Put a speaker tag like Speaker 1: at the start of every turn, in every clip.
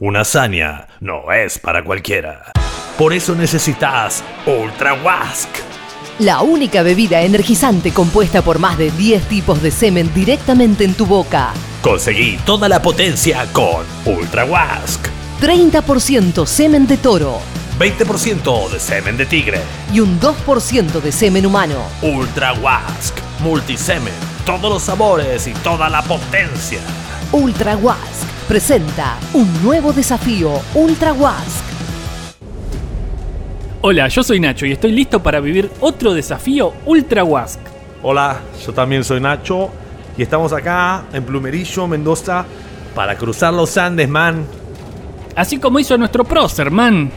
Speaker 1: Una hazaña no es para cualquiera. Por eso necesitas Ultra Wask.
Speaker 2: La única bebida energizante compuesta por más de 10 tipos de semen directamente en tu boca.
Speaker 1: Conseguí toda la potencia con Ultra Wask.
Speaker 2: 30% semen de toro
Speaker 1: 20% de semen de tigre.
Speaker 2: y un 2% de semen humano.
Speaker 1: Ultra Wask. Multisemen. Todos los sabores y toda la potencia.
Speaker 2: Ultra Wask presenta un nuevo desafío Ultra Wask.
Speaker 3: Hola, yo soy Nacho y estoy listo para vivir otro desafío Ultra Wask.
Speaker 1: Hola, yo también soy Nacho y estamos acá en Plumerillo, Mendoza, para cruzar los Andes, man.
Speaker 3: Así como hizo nuestro prócer, man.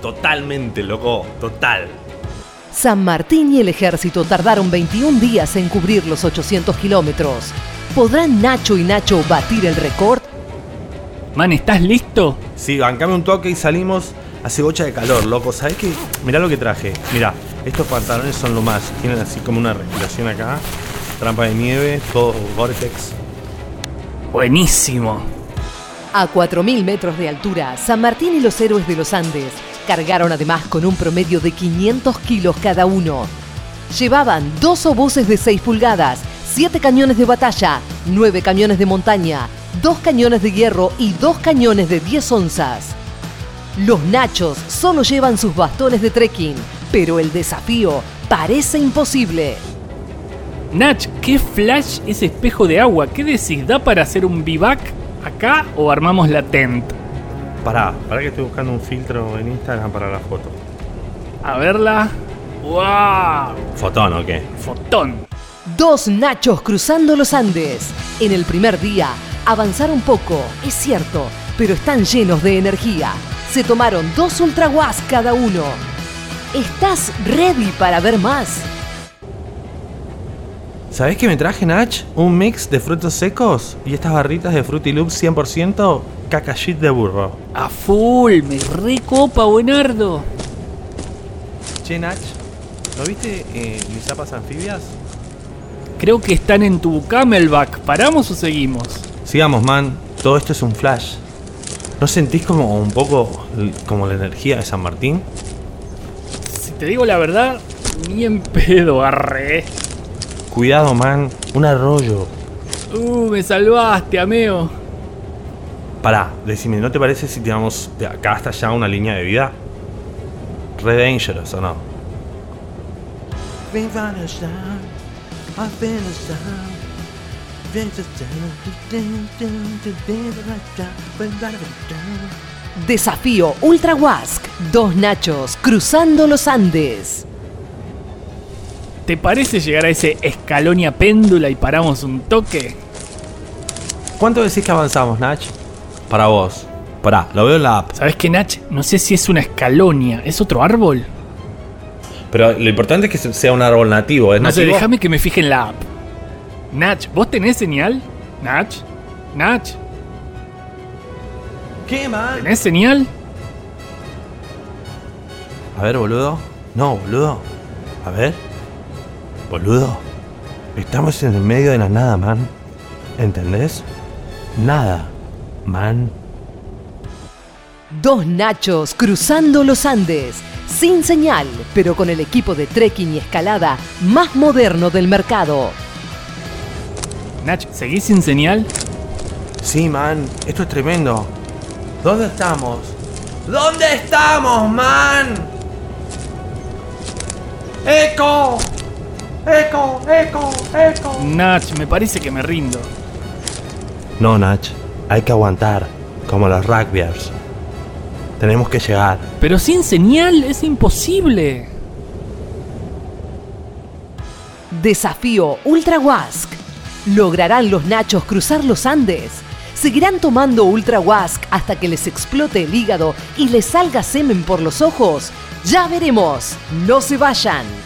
Speaker 1: Totalmente, loco, total.
Speaker 2: San Martín y el ejército tardaron 21 días en cubrir los 800 kilómetros. ¿Podrán Nacho y Nacho batir el récord?
Speaker 3: Man, ¿estás listo?
Speaker 1: Sí, bancame un toque y salimos. Hace bocha de calor, loco. ¿Sabes qué? Mirá lo que traje. Mirá, estos pantalones son lo más. Tienen así como una respiración acá. Trampa de nieve, todo Vortex.
Speaker 3: Buenísimo.
Speaker 2: A 4.000 metros de altura, San Martín y los héroes de los Andes cargaron además con un promedio de 500 kilos cada uno. Llevaban dos obuses de 6 pulgadas, 7 cañones de batalla, 9 cañones de montaña, 2 cañones de hierro y 2 cañones de 10 onzas. Los nachos solo llevan sus bastones de trekking, pero el desafío parece imposible.
Speaker 3: Nach, ¿qué flash ese espejo de agua? ¿Qué decís? ¿Da para hacer un vivac acá o armamos la tent?
Speaker 1: Pará, pará que estoy buscando un filtro en Instagram para la foto.
Speaker 3: A verla. ¡Wow!
Speaker 1: ¿Fotón o qué?
Speaker 3: Fotón.
Speaker 2: Dos nachos cruzando los Andes. En el primer día avanzaron poco, es cierto, pero están llenos de energía. Se tomaron dos Ultra Guas cada uno. ¿Estás ready para ver más?
Speaker 1: ¿Sabés qué me traje, Nach? Un mix de frutos secos y estas barritas de Fruity Loops 100% caca shit de burro.
Speaker 3: A full, me recopa, buenardo.
Speaker 1: Che, Nach, ¿no viste eh, mis zapas anfibias?
Speaker 3: Creo que están en tu camelback. ¿Paramos o seguimos?
Speaker 1: Sigamos, man. Todo esto es un flash. ¿No sentís como un poco como la energía de San Martín?
Speaker 3: Si te digo la verdad, ni en pedo, arre.
Speaker 1: Cuidado, man. Un arroyo.
Speaker 3: Uh, me salvaste, ameo.
Speaker 1: Pará, decime, ¿no te parece si tiramos de acá hasta allá una línea de vida? Re dangerous, ¿o no?
Speaker 2: Desafío Ultra Wask. Dos nachos cruzando los Andes.
Speaker 3: ¿Te parece llegar a ese escalonia péndula y paramos un toque?
Speaker 1: ¿Cuánto decís que avanzamos, Nach? Para vos. Pará, lo veo en la app.
Speaker 3: ¿Sabes qué, Nach? No sé si es una escalonia. ¿Es otro árbol?
Speaker 1: Pero lo importante es que sea un árbol nativo, ¿es
Speaker 3: No sé, déjame que me fije en la app. Nach, ¿vos tenés señal? Nach, Nach,
Speaker 1: ¿Qué, man?
Speaker 3: ¿tenés señal?
Speaker 1: A ver, boludo. No, boludo. A ver. Boludo. Estamos en el medio de la nada, man. ¿Entendés? Nada, man.
Speaker 2: Dos nachos cruzando los Andes. Sin señal, pero con el equipo de trekking y escalada más moderno del mercado.
Speaker 3: Nach, ¿seguís sin señal?
Speaker 1: Sí, man. Esto es tremendo. ¿Dónde estamos? ¿Dónde estamos, man? ¡Eco! ¡Eco! ¡Eco! ¡Eco!
Speaker 3: Nach, me parece que me rindo.
Speaker 1: No, Nach. Hay que aguantar. Como los rugbyers. Tenemos que llegar.
Speaker 3: Pero sin señal es imposible.
Speaker 2: Desafío Ultra Wask. ¿Lograrán los nachos cruzar los Andes? ¿Seguirán tomando Ultra hasta que les explote el hígado y les salga semen por los ojos? Ya veremos. No se vayan.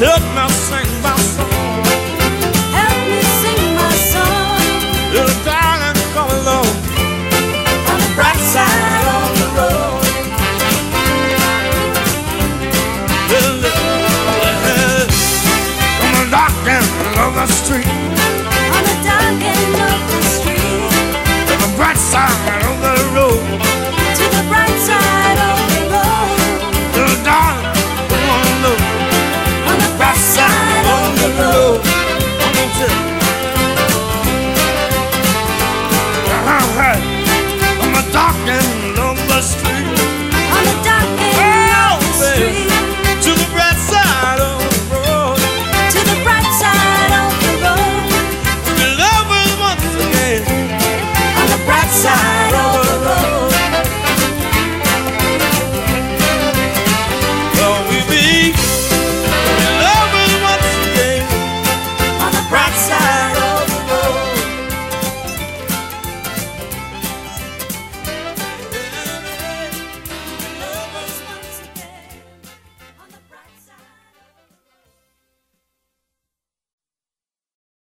Speaker 4: Help me sing my song. Help me sing my song. Little darling, come along. On the bright side of the road. Little, little, little, come knocking on the street.